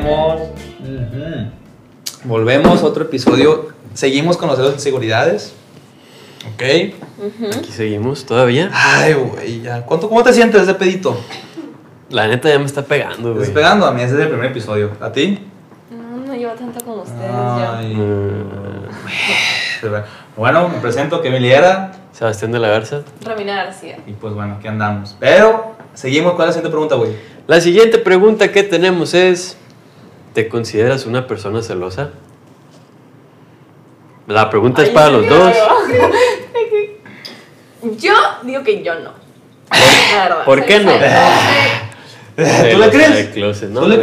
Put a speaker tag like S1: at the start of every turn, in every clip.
S1: Volvemos. Ujú. Volvemos, otro episodio. Seguimos con los celos e inseguridades. Ok.
S2: Aquí seguimos todavía.
S1: Ay, güey, ya. ¿Cuánto, ¿Cómo te sientes de pedito?
S2: La neta ya me está pegando,
S1: ¿Te
S2: güey.
S1: estás pegando? A mí ese es el primer episodio. ¿A ti?
S3: No, no lleva tanto como ustedes
S1: Ay.
S2: Mm,
S1: Bueno, me presento, Kevin Liera.
S2: Sebastián de la Garza.
S3: ya. Romina García.
S1: Y pues bueno, aquí andamos. Pero, seguimos. ¿Cuál es la siguiente pregunta, güey?
S2: La siguiente pregunta que tenemos es: ¿Te consideras una persona celosa? La pregunta es para
S3: ¿en
S2: los dos.
S3: Yo digo que yo no. Verdad.
S2: ¿Por qué no?
S1: ¿Tú le
S2: Celosa
S1: crees?
S2: de closet, ¿no?
S1: ¿Tú le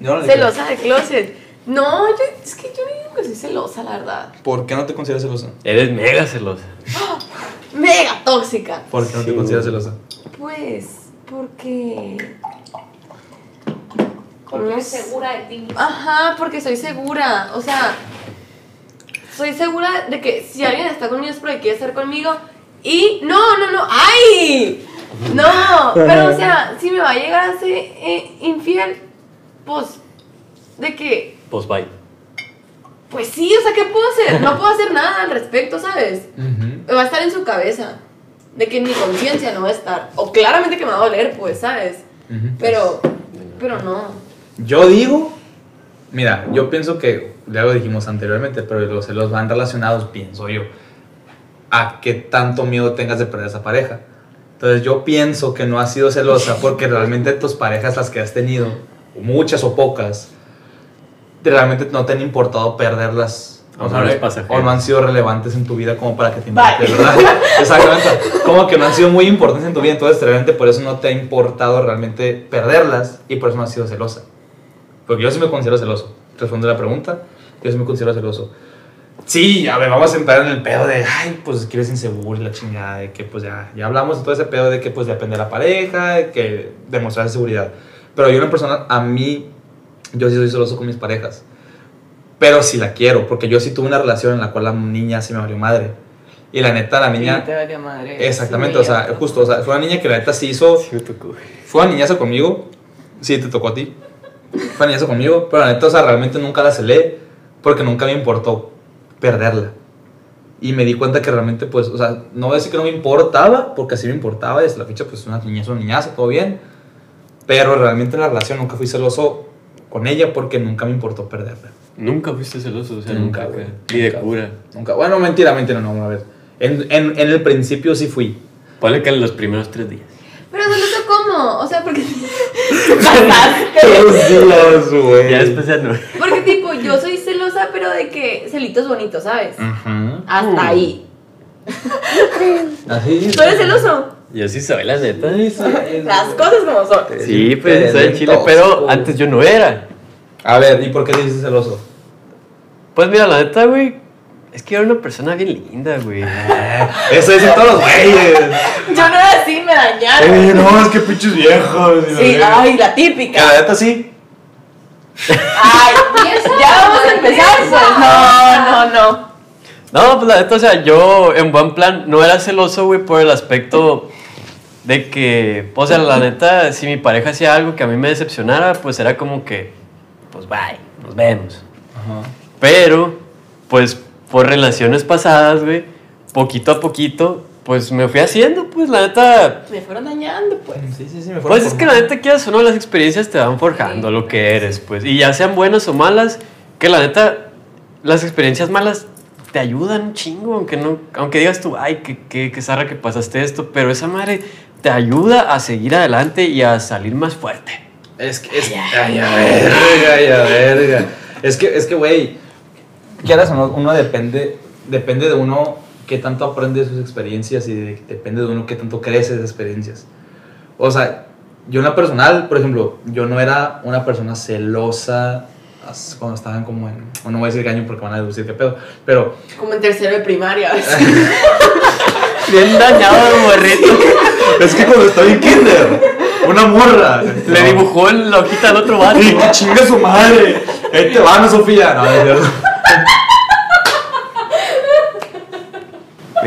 S2: No
S1: crees?
S3: Celosa de closet. No, yo, es que yo no digo que soy celosa, la verdad.
S1: ¿Por qué no te consideras celosa?
S2: Eres mega celosa.
S3: Mega tóxica.
S1: ¿Por qué no te consideras celosa?
S3: Pues, porque.
S4: Porque eres segura de ti misma.
S3: Ajá, porque soy segura. O sea, soy segura de que si alguien está conmigo es porque quiere estar conmigo. Y. No, no, no. ¡Ay! No, pero o sea, si me va a llegar a ser eh, infiel, pues. De que.
S2: Pues bye.
S3: Pues sí, o sea, ¿qué puedo hacer? No puedo hacer nada al respecto, ¿sabes? Va a estar en su cabeza. De que en mi conciencia no va a estar. O claramente que me va a doler, pues, ¿sabes? Pero. Pero no.
S1: Yo digo, mira, yo pienso que, ya lo dijimos anteriormente, pero los celos van relacionados, pienso yo, a qué tanto miedo tengas de perder a esa pareja. Entonces yo pienso que no has sido celosa porque realmente tus parejas, las que has tenido, muchas o pocas, realmente no te han importado perderlas.
S2: O no pasajero.
S1: o no han sido relevantes en tu vida como para que te
S3: Bye.
S1: importe, ¿verdad? Exactamente. Como que no han sido muy importantes en tu vida, entonces realmente por eso no te ha importado realmente perderlas y por eso no has sido celosa. Porque yo sí me considero celoso. Responde la pregunta, yo sí me considero celoso. Sí, a ver, vamos a entrar en el pedo de, ay, pues que eres inseguro y la chingada, de que pues ya, ya hablamos de todo ese pedo de que pues depende de la pareja, de que demostrar seguridad. Pero yo una persona, a mí, yo sí soy celoso con mis parejas. Pero sí la quiero, porque yo sí tuve una relación en la cual la niña sí me valió madre. Y la neta, la niña...
S3: Sí, te valió madre.
S1: Exactamente,
S3: Sí,
S1: o sea, justo, o sea, fue una niña que la neta sí hizo...
S2: Sí me tocó.
S1: Fue una niñaza conmigo. Sí, te tocó a ti. Una niñaza conmigo. Pero la neta, o sea, realmente nunca la celé. Porque nunca me importó perderla. Y me di cuenta que realmente, pues, o sea, no voy a decir que no me importaba. Porque así me importaba. Desde la ficha, pues, una niñaza, una niñaza, todo bien. Pero realmente en la relación nunca fui celoso con ella porque nunca me importó perderla.
S2: Nunca fuiste celoso, o sea,
S1: Nunca,
S2: nunca,
S1: güey.
S2: Ni de cura.
S1: Nunca. Bueno, mentira, mentira, no, a ver. En, en, en el principio sí fui.
S2: Ponle que en los primeros tres días.
S3: O sea, porque.
S1: güey.
S2: Ya después ya no.
S3: porque, tipo, yo soy celosa, pero de que celitos bonitos, ¿sabes? Hasta
S2: Mm.
S3: ahí.
S1: Así.
S3: ¿Tú eres celoso?
S2: Yo sí soy, la neta.
S3: Las cosas como son.
S2: Sí, pues soy en Chile, pero antes yo no era.
S1: A ver, ¿y por qué te dices celoso?
S2: Pues mira, la neta, güey, es que era una persona bien linda, güey.
S1: Eso dicen todos los güeyes.
S3: Yo no era así, me dañaron.
S1: Eh, no, es que pinches viejos.
S3: Sí, ay, la típica.
S1: la neta sí.
S3: Ay, ya vamos a empezar, pues. No, no, no.
S2: No, pues la neta, o sea, yo en buen plan no era celoso, güey, por el aspecto de que, o sea, la neta, si mi pareja hacía algo que a mí me decepcionara, pues era como que, pues bye, nos vemos. Pero, pues, por relaciones pasadas, güey, poquito a poquito, pues me fui haciendo, pues la neta,
S3: Me fueron dañando, pues.
S1: Sí, sí, sí, me
S2: Pues es que la neta quieras o no, las experiencias te van forjando
S3: Sí.
S2: lo que eres, pues. Y ya sean buenas o malas, que la neta, las experiencias malas te ayudan un chingo, aunque no, aunque digas tú, ay, que, que, que zarra que pasaste esto, pero esa madre te ayuda a seguir adelante y a salir más fuerte.
S1: Es que es. Ay, a verga, ay, a verga. Es que, es que, güey, quieras o no, uno depende, depende de uno qué tanto aprende de sus experiencias y de- depende de uno qué tanto crece de esas experiencias. O sea, yo en la personal, por ejemplo, yo no era una persona celosa as- cuando estaban como en. o no voy a decir año porque van a deducir qué pedo, pero.
S3: Como en tercero de primaria.
S2: Bien dañado el morrito.
S1: Es que cuando estoy en kinder, una morra.
S2: Le dibujó la hojita al otro vato.
S1: ¡Y que chingue su madre! Ahí te van, Sofía. No, es cierto.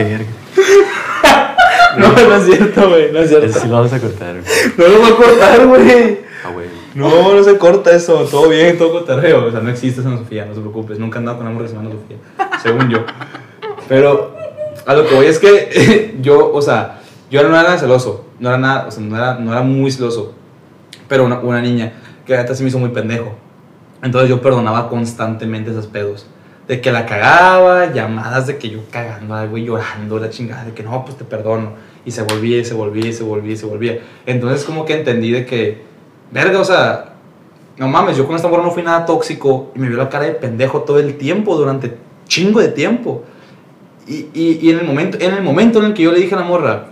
S1: No, no es cierto, güey. No es
S2: Eso
S1: cierto.
S2: sí lo vamos a cortar, güey.
S1: No lo voy a cortar, güey.
S2: Ah, güey.
S1: No, no se corta eso, todo bien, todo cotarreo. O sea, no existe Ana Sofía, no te preocupes. Nunca he andado con se llama Ana Sofía, según yo. Pero a lo que voy es que yo, o sea, yo no era nada celoso, no era nada, o sea, no era, no era muy celoso. Pero una, una niña que ahorita se me hizo muy pendejo. Entonces yo perdonaba constantemente esos pedos. De que la cagaba, llamadas de que yo cagando algo y llorando, la chingada, de que no, pues te perdono. Y se volvía, y se volvía, y se volvía, y se volvía. Entonces como que entendí de que, verga, o sea, no mames, yo con esta morra no fui nada tóxico y me vio la cara de pendejo todo el tiempo, durante chingo de tiempo. Y, y, y en, el momento, en el momento en el que yo le dije a la morra,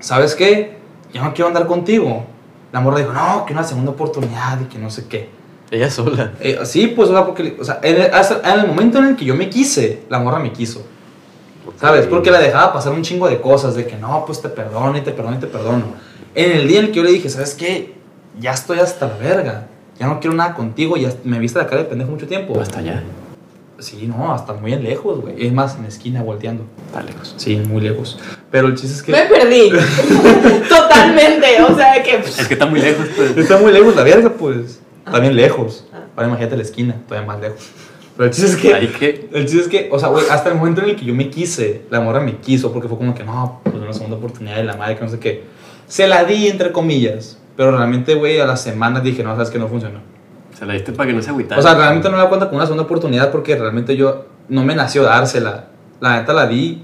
S1: ¿sabes qué? Yo no quiero andar contigo. La morra dijo, no, que una segunda oportunidad y que no sé qué.
S2: Ella sola.
S1: Eh, sí, pues, o sea, porque, o sea, en el, hasta- en el momento en el que yo me quise, la morra me quiso. ¿Sabes? Porque la dejaba pasar un chingo de cosas, de que no, pues te perdono y te perdono y te perdono. En el día en el que yo le dije, ¿sabes qué? Ya estoy hasta la verga. Ya no quiero nada contigo, ya me viste la cara de pendejo mucho tiempo.
S2: Hasta allá.
S1: Sí, no, hasta muy lejos, güey. Es más, en la esquina volteando.
S2: Está lejos.
S1: Sí, muy lejos. Pero el chiste es que
S3: Me perdí. Totalmente. O sea, que.
S2: Es que está muy lejos, pues.
S1: está muy lejos la verga, pues. Está bien lejos. Ahora imagínate la esquina, todavía más lejos. Pero el chiste es que...
S2: Ahí que.
S1: El chiste es que, o sea, güey, hasta el momento en el que yo me quise, la morra me quiso, porque fue como que, no, pues una segunda oportunidad de la madre, que no sé qué. Se la di, entre comillas, pero realmente, güey, a las semanas dije, no, sabes que no funcionó.
S2: Se la diste para que no se agüitara.
S1: O sea, realmente no me da cuenta con una segunda oportunidad porque realmente yo no me nació dársela. La neta la di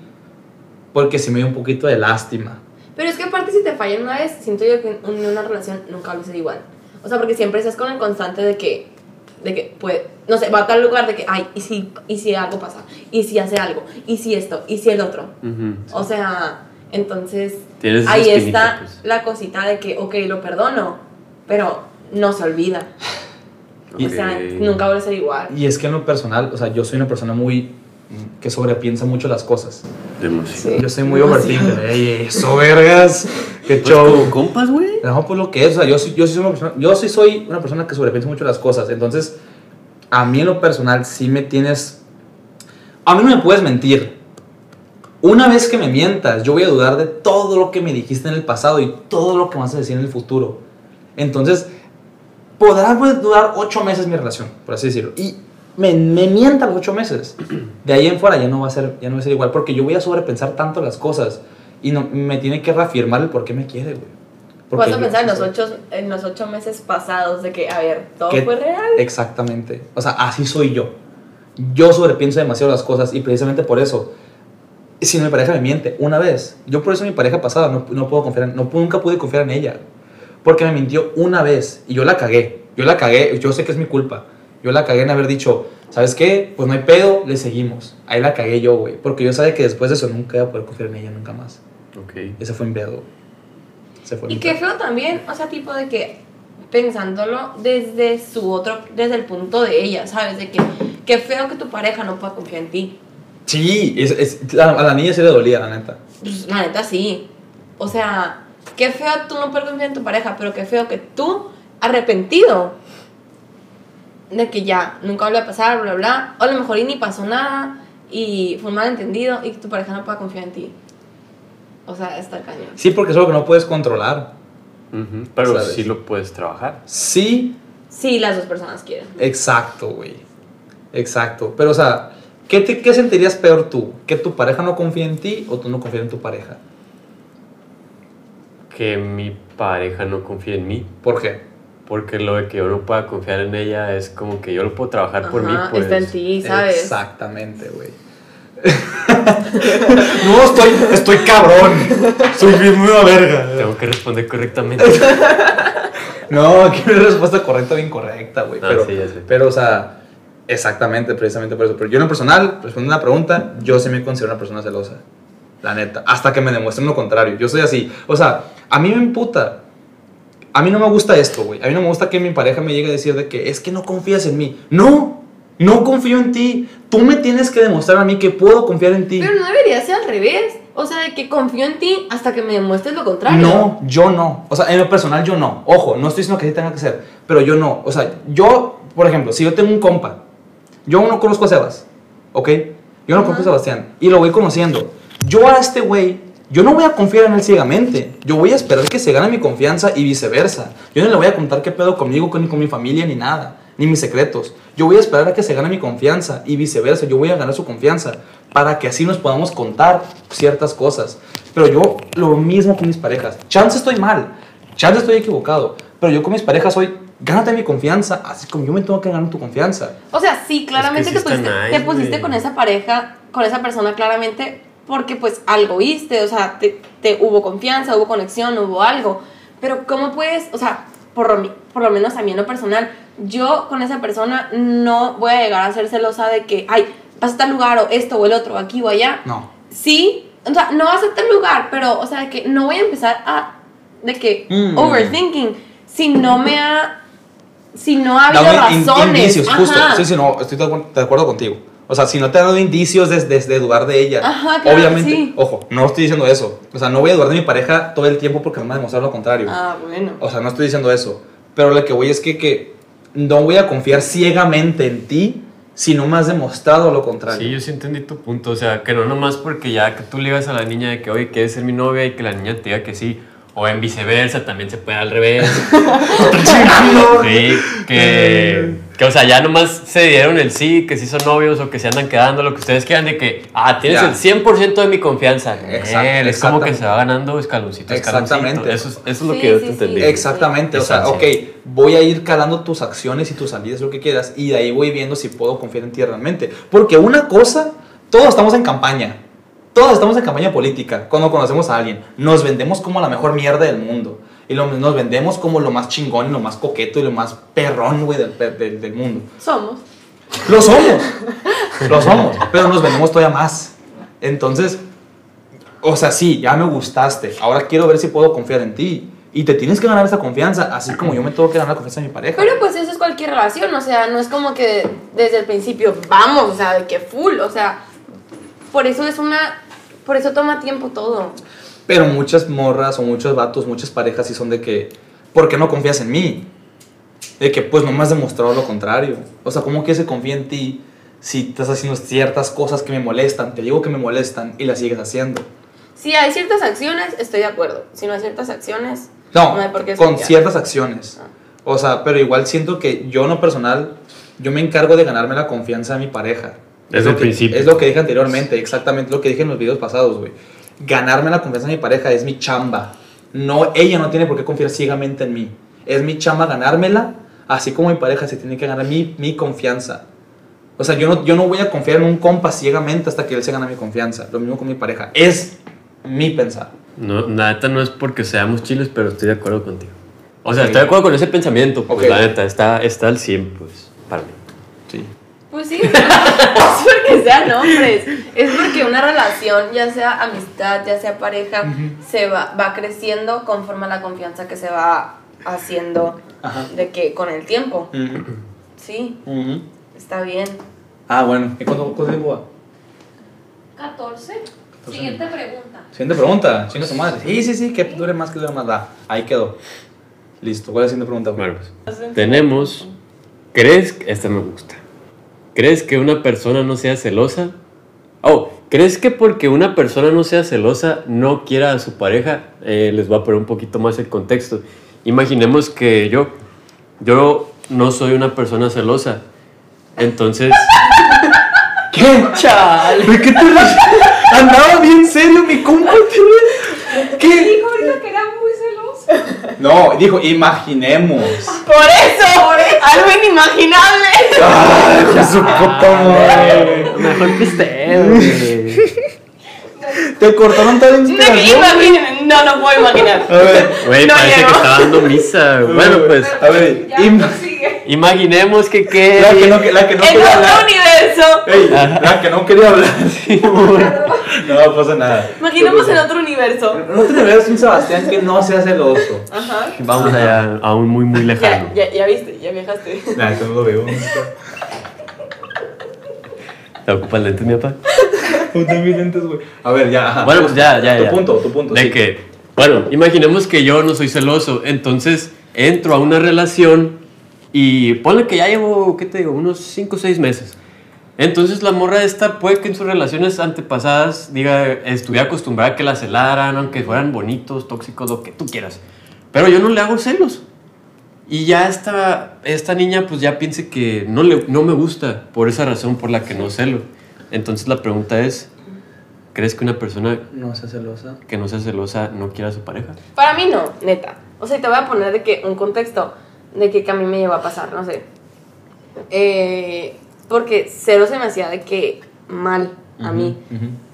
S1: porque sí me dio un poquito de lástima.
S3: Pero es que aparte si te fallan una vez, siento yo que en una relación nunca va a ser igual. O sea, porque siempre estás con el constante de que, de que, pues, no sé, va a tal lugar de que, ay, ¿y si, y si algo pasa? ¿Y si hace algo? ¿Y si esto? ¿Y si el otro? O sea, entonces, ahí está
S2: pues.
S3: la cosita de que, ok, lo perdono, pero no se olvida. O sea, nunca va a ser igual.
S1: Y es que en lo personal, o sea, yo soy una persona muy que sobrepiensa mucho las cosas.
S2: Demasiado.
S3: Sí.
S1: Yo soy muy overthinker. Ey, eso, vergas. Qué
S2: Pues
S1: show.
S2: como compas, güey.
S1: No, pues lo que es, o sea, yo, soy una persona, yo sí soy una persona que sobrepiensa mucho las cosas. Entonces, a mí en lo personal sí me tienes... A mí no me puedes mentir. Una vez que me mientas, yo voy a dudar de todo lo que me dijiste en el pasado y todo lo que me vas a decir en el futuro. Entonces, podrá durar ocho meses mi relación, por así decirlo. Y me, me mienta los ocho meses. De ahí en fuera ya no va a ser, ya no va a ser igual, porque yo voy a sobrepensar tanto las cosas y no, me tiene que reafirmar el por qué me quiere, güey. Porque
S3: pensar en los, ocho, en los ocho meses pasados de que, a ver, todo
S1: ¿Qué-
S3: fue real.
S1: Exactamente. O sea, así soy yo. Yo sobrepienso demasiado las cosas y precisamente por eso, si mi pareja me miente una vez, yo por eso mi pareja pasada no, no puedo confiar en, no, nunca pude confiar en ella. Porque me mintió una vez y yo la cagué. Yo la cagué, yo sé que es mi culpa. Yo la cagué en haber dicho, ¿sabes qué? Pues no hay pedo, le seguimos. Ahí la cagué yo, güey. Porque yo sabía que después de eso nunca iba a poder confiar en ella, nunca más.
S2: Ok.
S1: Ese fue mi pedo. Se fue
S3: Y
S1: mi
S3: qué
S1: pedo.
S3: feo también, o sea, tipo de que pensándolo desde su otro, desde el punto de ella, ¿sabes? De que qué feo que tu pareja no pueda confiar en ti.
S1: Sí, es, es- a a la niña sí le dolía, la neta.
S3: Pues, la neta sí. O sea, qué feo tú no poder confiar en tu pareja, pero qué feo que tú, arrepentido de que ya nunca vuelve a pasar, bla, bla, o a lo mejor y ni pasó nada y fue un malentendido y que tu pareja no pueda confiar en ti. O sea, está cañón.
S1: Sí, porque es algo que no puedes controlar.
S2: Pero
S1: ¿Sabes?
S2: sí lo puedes trabajar.
S1: Sí,
S3: Sí, las dos personas quieren.
S1: exacto, güey. Exacto. Pero, o sea, ¿qué, te, ¿qué sentirías peor tú? ¿Que tu pareja no confía en ti o tú no confías en tu pareja?
S2: Que mi pareja no confíe en mí.
S1: ¿Por qué?
S2: Porque lo de que yo no pueda confiar en ella es como que yo lo puedo trabajar por mí, pues.
S3: está en ti, ¿sabes?
S1: Exactamente, güey. no, estoy, estoy cabrón. Soy bien una verga.
S2: Tengo que responder correctamente.
S1: No, aquí no hay respuesta correcta o incorrecta, güey.
S2: Ah,
S1: Pero,
S2: sí,
S1: pero, o sea, exactamente, precisamente por eso. Pero yo en lo personal, respondiendo a la pregunta, yo sí me considero una persona celosa. La neta. Hasta que me demuestren lo contrario. Yo soy así. O sea, a mí me emputa. A mí no me gusta esto, güey. A mí no me gusta que mi pareja me llegue a decir de que es que no confías en mí. No, no confío en ti. Tú me tienes que demostrar a mí que puedo confiar en ti.
S3: Pero no debería ser al revés. O sea, de que confío en ti hasta que me demuestres lo contrario.
S1: No, yo no. O sea, en lo personal yo no. Ojo, no estoy diciendo que así tenga que ser, pero yo no. O sea, yo, por ejemplo, si yo tengo un compa, yo no conozco a Sebas, ¿ok? Yo no conozco a. Sebastián y lo voy conociendo. Yo a este güey yo no voy a confiar en él ciegamente. Yo voy a esperar que se gane mi confianza y viceversa. Yo no le voy a contar qué pedo conmigo, ni con mi familia, ni nada, ni mis secretos. Yo voy a esperar a que se gane mi confianza y viceversa. Yo voy a ganar su confianza para que así nos podamos contar ciertas cosas. Pero yo, lo mismo con mis parejas. Chance estoy mal, chance estoy equivocado. Pero yo con mis parejas soy, gánate mi confianza, así como yo me tengo que ganar tu confianza.
S3: O sea, sí, claramente
S2: sí
S3: te
S2: está
S3: pusiste,
S2: nice,
S3: te pusiste con esa pareja, con esa persona claramente, porque pues algo viste, o sea, te, te- hubo confianza, hubo conexión, hubo algo. Pero ¿cómo puedes, o sea, por lo, mi- por lo menos a mí en lo personal, yo con esa persona no voy a llegar a ser celosa de que, ay, vas a tal lugar o esto o el otro, aquí o allá.
S1: No.
S3: Sí, o sea, no vas a tal lugar, pero, o sea, de que no voy a empezar a, de que,
S1: Mm.
S3: overthinking, si no me ha, si no ha habido
S1: Dame in-
S3: razones.
S1: indicios, justo.
S3: Ajá.
S1: Sí, sí, no, estoy de acuerdo contigo. O sea, si no te ha dado indicios desde de, dudar de ella,
S3: Ajá, claro,
S1: obviamente,
S3: sí.
S1: ojo, no estoy diciendo eso. O sea, no voy a dudar de mi pareja todo el tiempo porque me va a demostrar lo contrario.
S3: Ah, bueno.
S1: O sea, no estoy diciendo eso. Pero lo que voy es que, que no voy a confiar ciegamente en ti si no me has demostrado lo contrario.
S2: Sí, yo sí entendí tu punto. O sea, que no nomás porque ya que tú le digas a la niña de que, oye, quieres ser mi novia y que la niña te diga que sí. O en viceversa, también se puede al revés. sí, que, que, o sea, ya nomás se dieron el sí, que sí son novios o que se andan quedando, lo que ustedes quieran, de que, ah, tienes
S1: Ya.
S2: el 100% de mi confianza.
S1: Exact-
S2: es como que se va ganando escaloncito, escaloncito.
S1: Exactamente.
S2: Eso es, eso es lo
S3: Sí,
S2: que yo
S3: sí,
S2: te
S3: sí.
S2: entendí.
S1: Exactamente, o sea, ok, voy a ir calando tus acciones y tus salidas, lo que quieras, y de ahí voy viendo si puedo confiar en ti realmente. Porque una cosa, todos estamos en campaña, todos estamos en campaña política cuando conocemos a alguien. Nos vendemos como la mejor mierda del mundo. Y lo- nos vendemos como lo más chingón y lo más coqueto y lo más perrón, güey, del, del- del mundo.
S3: Somos.
S1: Lo somos. Lo somos. Pero nos vendemos todavía más. Entonces, o sea, sí, ya me gustaste. Ahora quiero ver si puedo confiar en ti. Y te tienes que ganar esa confianza, así como yo me tengo que ganar la confianza de mi pareja.
S3: Pero pues eso es cualquier relación, o sea, no es como que desde el principio vamos, o sea, de que full, o sea, por eso es una, por eso toma tiempo todo.
S1: Pero muchas morras o muchos vatos, muchas parejas sí son de que, ¿por qué no confías en mí? De que pues no me has demostrado lo contrario. O sea, ¿cómo que se confía en ti si estás haciendo ciertas cosas que me molestan? Te digo que me molestan y las sigues haciendo.
S3: Si hay ciertas acciones, estoy de acuerdo. Si no hay ciertas acciones,
S1: No,
S3: no hay por qué
S1: con ciertas acciones.
S3: Ah.
S1: O sea, pero igual siento que yo en lo personal, yo me encargo de ganarme la confianza de mi pareja.
S2: Desde
S1: Es lo
S2: el
S1: que-
S2: principio.
S1: Es lo que dije anteriormente, exactamente lo que dije en los videos pasados, güey. Ganarme la confianza de mi pareja es mi chamba. No, ella no tiene por qué confiar ciegamente en mí. Es mi chamba ganármela, así como mi pareja se tiene que ganar mi, mi confianza. O sea, yo no, yo no voy a confiar en un compa ciegamente hasta que él se gane mi confianza. Lo mismo con mi pareja. Es mi pensar.
S2: No, la neta no es porque seamos chiles, pero estoy de acuerdo contigo. O sea,
S1: Ok.
S2: estoy de acuerdo con ese pensamiento, pues
S1: Ok.
S2: la neta, está, está al 100, pues, para mí.
S1: Sí.
S3: Pues sí, no es porque sean hombres, es porque una relación, ya sea amistad, ya sea pareja, se va, va creciendo conforme a la confianza que se va haciendo
S1: Ajá.
S3: de que con el tiempo. Sí, está bien.
S1: Ah, bueno. ¿Y cuánto, cuánto tiempo va?
S3: 14. Siguiente pregunta.
S1: Siguiente pregunta, chinga su madre. Sí, sí, sí, que dure más, que dure más. Va, ahí quedó. Listo, ¿cuál es la siguiente pregunta?
S2: Bueno, pues, tenemos, ¿crees, que- esta me gusta, ¿crees que una persona no sea celosa? Oh, ¿crees que porque una persona no sea celosa no quiera a su pareja? Eh, les voy a poner un poquito más el contexto. Imaginemos que yo, yo no soy una persona celosa. Entonces,
S1: ¿Qué? Chale. ¿De qué te? Andaba bien serio mi compa. ¿Qué?
S3: Dijo que.
S1: No, dijo, imaginemos.
S3: Por eso, algo inimaginable.
S1: Ay, su puta madre.
S2: mejor que esté,
S1: Te cortaron toda la
S3: No,
S1: inspiración.
S3: imaginen, no, no puedo imaginar.
S1: A ver,
S2: Güey,
S3: No
S2: parece
S3: llegó.
S2: que está dando misa. Bueno, pues,
S1: a ver, im-
S3: sigue.
S2: Imaginemos que qué.
S1: la que no, la que no
S3: En
S1: quería
S3: otro
S1: hablar.
S3: universo.
S1: Ey, la que no quería hablar. No pasa nada.
S3: Imaginemos en otro universo.
S1: No te veas un Sebastián que no sea celoso.
S3: Ajá.
S2: Vamos allá a un muy, muy lejano.
S3: Ya, ya, ya viste, ya viajaste.
S1: Nah, eso no lo veo.
S2: ¿Te ocupas lentes, mi papá?
S1: Puta mis lentes, güey. A ver, ya, ajá.
S2: Bueno, pues ya, ya,
S1: Tu
S2: ya.
S1: punto, tu punto.
S2: De
S1: sí.
S2: que, bueno, imaginemos que yo no soy celoso, entonces entro a una relación y ponle que ya llevo, ¿qué te digo? Unos 5 o 6 meses. Entonces la morra esta puede que en sus relaciones antepasadas diga, estuviera acostumbrada a que la celaran, aunque fueran bonitos, tóxicos, lo que tú quieras. Pero yo no le hago celos. Y ya esta, esta niña pues ya piense que no, le, no me gusta por esa razón por la que no celo. Entonces la pregunta es, ¿crees que una persona
S1: No sea celosa.
S2: que no sea celosa no quiera a su pareja?
S3: Para mí no, neta. O sea, y te voy a poner de que un contexto de que, que a mí me llevó a pasar, no sé. Eh, porque cero se me hacía de que mal a mí.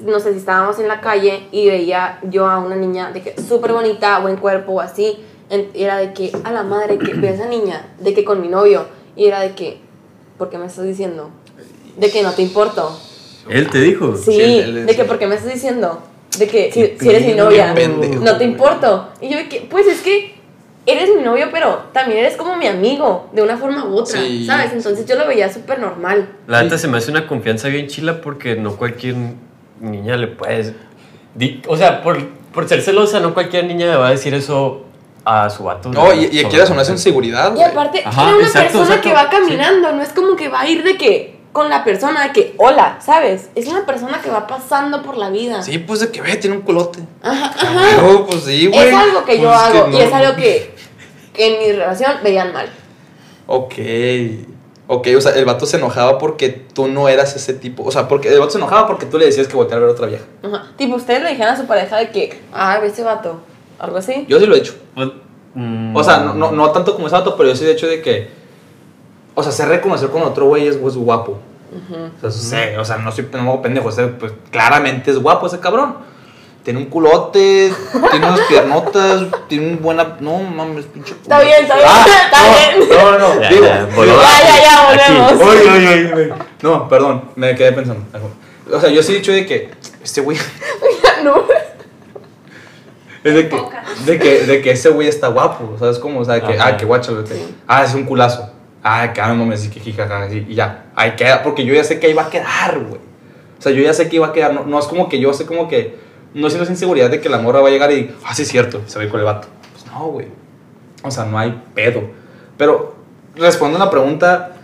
S3: No sé si estábamos en la calle y veía yo a una niña de que súper bonita, buen cuerpo o así. en- era de que a la madre que ve a esa niña, de que con mi novio. Y era de que, ¿por qué me estás diciendo? De que no te importo.
S2: Él te dijo.
S3: Sí,
S1: Sí, él- él-
S3: de que porque me estás diciendo de que si,
S1: Qué
S3: si eres mi novia,
S1: qué pendejo.
S3: no te importo. Y yo de que, pues es que eres mi novio, pero también eres como mi amigo, de una forma u otra,
S1: Sí.
S3: ¿sabes? Entonces yo lo veía súper normal.
S2: La neta se me hace una confianza bien chila porque no cualquier niña le puedes... O sea, por, por ser celosa, no cualquier niña le va a decir eso a su vato.
S1: No, y, y quieras o no es inseguridad,
S3: Y aparte,
S2: Ajá,
S3: era una
S2: exacto,
S3: persona
S2: exacto,
S3: que va
S2: sí.
S3: caminando, no es como que va a ir de que con la persona de que, hola, ¿sabes? Es una persona que va pasando por la vida.
S1: Sí, pues de que ve, tiene un culote.
S3: Ajá, ajá.
S1: No, pues sí, güey.
S3: Es algo que yo
S1: Pues
S3: hago
S1: no.
S3: y es algo que, que en mi relación veían mal.
S1: Ok. Ok, o sea, el vato se enojaba porque tú no eras ese tipo. O sea, porque el vato se enojaba porque tú le decías que volteara a ver a otra vieja.
S3: Ajá. Tipo, ustedes le dijeron a su pareja de que, ah, ve ese vato, algo así.
S1: Yo sí lo he hecho.
S2: Pues, mm,
S1: O sea, no, no, no tanto como ese vato, pero yo sí de hecho de que. O sea, sé reconocer cuando otro güey es, es guapo. O sea, sé, o sea, no soy no pendejo, sé, pues claramente es guapo ese cabrón. Tiene un culote, tiene unas piernotas, tiene un buena. No mames, pinche.
S3: Está bien, está bien, está
S1: no,
S3: bien.
S1: No, no, no.
S2: Ya,
S1: digo,
S2: ya,
S1: digo-.
S3: Ya, ya, ya,
S2: Aquí.
S3: volvemos.
S1: Oye, oye, oye, oye. No, perdón, me quedé pensando. O sea, yo sí he dicho de que este güey.
S3: no.
S1: Es de que, de que, de que ese güey está guapo, ¿sabes cómo? O sea, de que,
S2: Ajá.
S1: ah, que guáchalo, que, ah, es un culazo. Ah, que ah, no mames, y que jijaja, y y ya. Ahí queda, porque yo ya sé que ahí va a quedar, güey. O sea, yo ya sé que iba a quedar, no, no es como que yo sé como que, no siento esa inseguridad de que la morra va a llegar y, ah, sí es cierto, se va a ir con el vato. Pues no, güey. O sea, no hay pedo. Pero, respondiendo a la pregunta,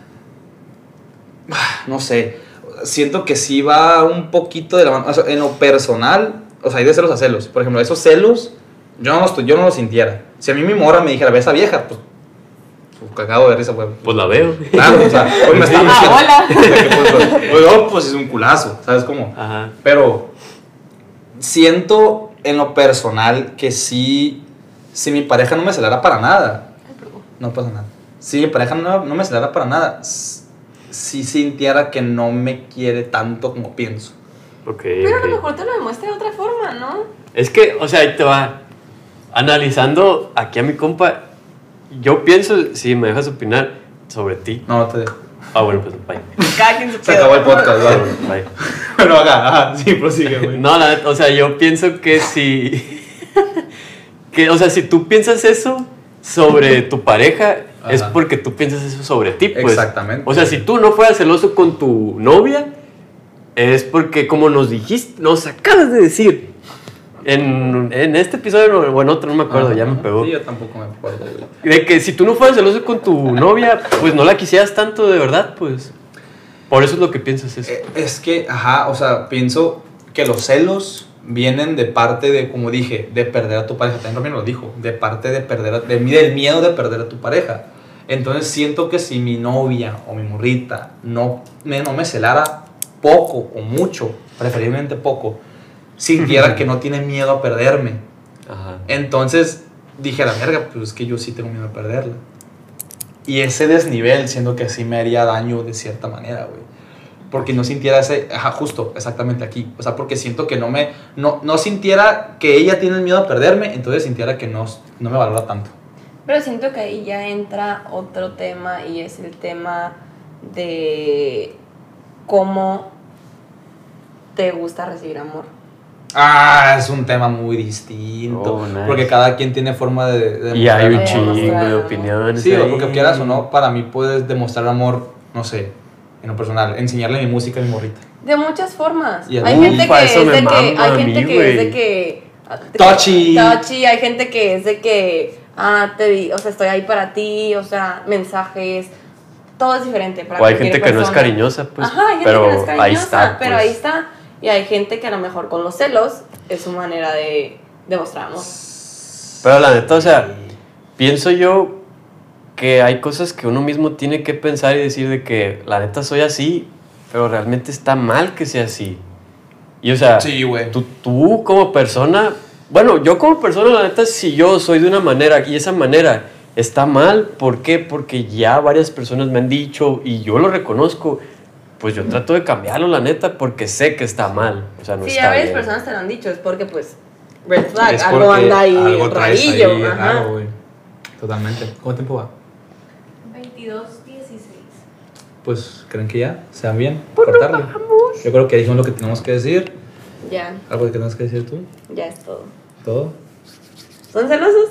S1: ah, no sé, siento que sí va un poquito de la mano. O sea, en lo personal, o sea, hay de celos a celos. Por ejemplo, esos celos, yo no los, yo no los sintiera. Si a mí mi morra me dijera, ve esa vieja, pues, pues cagado de risa, güey.
S2: Pues la veo.
S1: Claro, o sea, pues me está
S3: Ah, hola.
S1: Pues, pues, pues, no, pues es un culazo, ¿sabes cómo?
S2: Ajá.
S1: Pero siento en lo personal que sí, si mi pareja no me celara para nada, no pasa nada. Si mi pareja no, no me celara para nada, si sintiera que no me quiere tanto como pienso.
S3: Pero a lo mejor te lo demuestra de otra forma, ¿no?
S2: Es que, o sea, ahí te va. Analizando aquí a mi compa, yo pienso, si me dejas opinar sobre ti.
S1: No, no te dejo.
S2: Ah, bueno, pues bye.
S3: Cada quien
S1: Se acabó el podcast,
S2: bueno, bye.
S1: Pero acá, ajá, sí, prosigue, güey.
S2: No, la o sea, yo pienso que si. que, o sea, si tú piensas eso sobre tu pareja, es porque tú piensas eso sobre ti, pues.
S1: Exactamente.
S2: O sea, si tú no fueras celoso con tu novia, es porque, como nos dijiste, nos acabas de decir. En, en este episodio o en otro, no me acuerdo, ya me pegó.
S1: Sí, yo tampoco me acuerdo, güey.
S2: De que si tú no fueras celoso con tu novia, pues no la quisieras tanto de verdad, pues. Por eso es lo que piensas eso.
S1: Eh, Es que, ajá, o sea, pienso que los celos vienen de parte de, como dije, de perder a tu pareja. También Romero lo dijo, de parte de perder, a- de, del miedo de perder a tu pareja. Entonces siento que si mi novia o mi morrita no me, no me celara poco o mucho, preferiblemente poco, sintiera que no tiene miedo a perderme.
S2: Ajá.
S1: Entonces dije, a la verga, pues es que yo sí tengo miedo a perderla. Y ese desnivel, siendo que así me haría daño de cierta manera, güey. Porque no sintiera ese, ajá, justo, exactamente aquí. O sea, porque siento que no me, no, no sintiera que ella tiene el miedo a perderme, entonces sintiera que no, no me valora tanto.
S3: Pero siento que ahí ya entra otro tema y es el tema de cómo te gusta recibir amor.
S1: Ah, es un tema muy distinto.
S2: Oh, nice.
S1: Porque cada quien tiene forma de, de
S2: Y hay un chingo de opiniones.
S1: Sí,
S2: ahí.
S1: porque quieras o no, para mí puedes demostrar amor, no sé, en lo personal, enseñarle mi música a mi morrita.
S3: De muchas formas.
S1: Y el-
S3: hay gente que es de que, hay gente
S2: mí,
S3: que es de que
S1: Touchy.
S3: touchy, hay gente que es de que ah te di, o sea, estoy ahí para ti, o sea, mensajes todo es diferente. Para
S2: O hay gente que no es cariñosa, pues.
S3: Ajá, hay gente
S2: pero
S3: que no es cariñosa,
S2: ahí está.
S3: pero
S2: pues.
S3: ahí está. Y hay gente que a lo mejor con los celos es su manera de demostrar amor.
S2: Pero la neta, o sea, pienso yo que hay cosas que uno mismo tiene que pensar y decir de que la neta soy así, pero realmente está mal que sea así. Y o sea,
S1: Sí,
S2: tú, tú como persona, bueno, yo como persona, la neta, si yo soy de una manera y esa manera está mal, ¿por qué? Porque ya varias personas me han dicho y yo lo reconozco, pues yo trato de cambiarlo, la neta, porque sé que está mal. O sea, no
S3: Si
S2: está
S3: ya varias
S2: bien.
S3: personas te lo han dicho, es porque pues red flag,
S1: Es
S3: algo
S1: porque
S3: anda ahí
S1: algo
S3: rarillo.
S1: ahí
S3: ajá.
S1: güey. Totalmente. ¿Cuánto tiempo va?
S4: 22, 16.
S1: Pues, ¿creen que ya? ¿Sean bien? Cortarle. Yo creo que dijimos lo que tenemos que decir.
S3: Ya,
S1: ¿Algo que tengas que decir tú?
S3: ya es todo.
S1: ¿Todo?
S3: ¿Son celosos?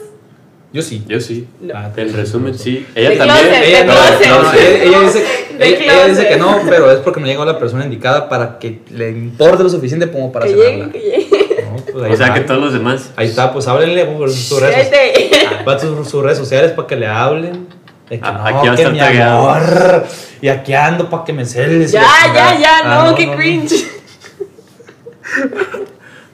S1: Yo sí.
S2: Yo sí.
S1: Ah,
S2: En resumen, sí. Ella
S3: De
S2: también.
S3: closet,
S1: Ella, no, no, no, ella, ella dice, ella- que no, pero es porque no llegó la persona indicada para que le importe lo suficiente como para
S3: que que.
S1: No, pues
S2: O sea,
S1: está.
S2: que todos los demás.
S1: Ahí está, pues háblenle por sus redes,
S3: Cállate.
S1: va a sus, sus redes sociales para que le hablen. De que
S2: Ah,
S1: no,
S2: aquí va a
S1: que
S2: estar
S1: mi amor, Y aquí ando para que me celes.
S3: Ya, ya, ya,
S1: Ah,
S3: no, qué cringe.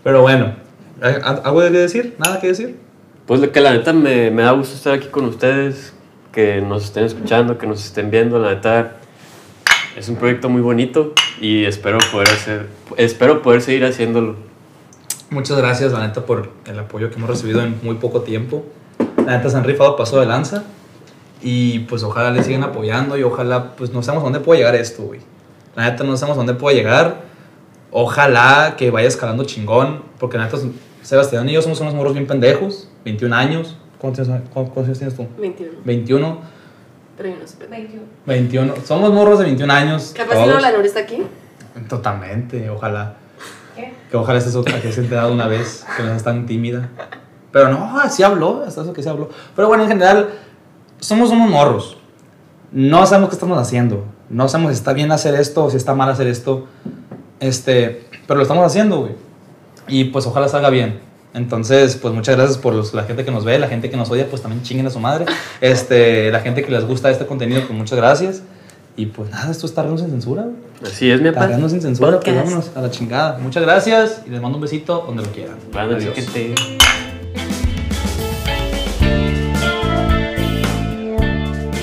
S1: Pero bueno, ¿al- ¿algo de decir? ¿Nada que decir?
S2: Pues que la neta me, me da gusto estar aquí con ustedes, que nos estén escuchando, que nos estén viendo. La neta es un proyecto muy bonito y espero poder hacer, espero poder seguir haciéndolo.
S1: Muchas gracias, la neta, por el apoyo que hemos recibido en muy poco tiempo. La neta se han rifado paso de lanza. Y pues ojalá le sigan apoyando y ojalá, pues no sabemos dónde puede llegar esto, güey. La neta no sabemos dónde puede llegar. Ojalá que vaya escalando chingón. Porque la neta, Sebastián y yo somos unos morros bien pendejos. 21 años. ¿Cuántos, años- cuántos años tienes tú?
S3: 21.
S1: 21.
S3: Pero yo no sé.
S4: 21.
S1: 21. Somos morros de 21 años.
S3: Capaz si no
S1: todos.
S3: la Nuri está aquí.
S1: Totalmente, ojalá.
S4: ¿Qué?
S1: Que ojalá estés otra que se ha enterado una vez, que no seas tan tímida. Pero no, así habló, hasta eso que se habló. Pero bueno, en general, somos unos morros. No sabemos qué estamos haciendo. No sabemos si está bien hacer esto o si está mal hacer esto. Este, pero lo estamos haciendo, güey. Y pues ojalá salga bien. Entonces, pues muchas gracias por los- la gente que nos ve, la gente que nos odia, pues también chinguen a su madre. Este, la gente que les gusta este contenido, pues muchas gracias. Y pues nada, esto está Targando sin censura.
S2: Así es, mi papá.
S1: Targando sin censura, pues vámonos a la chingada. Muchas gracias y les mando un besito donde lo quieran.
S2: Noches,
S1: Adiós.
S2: gente.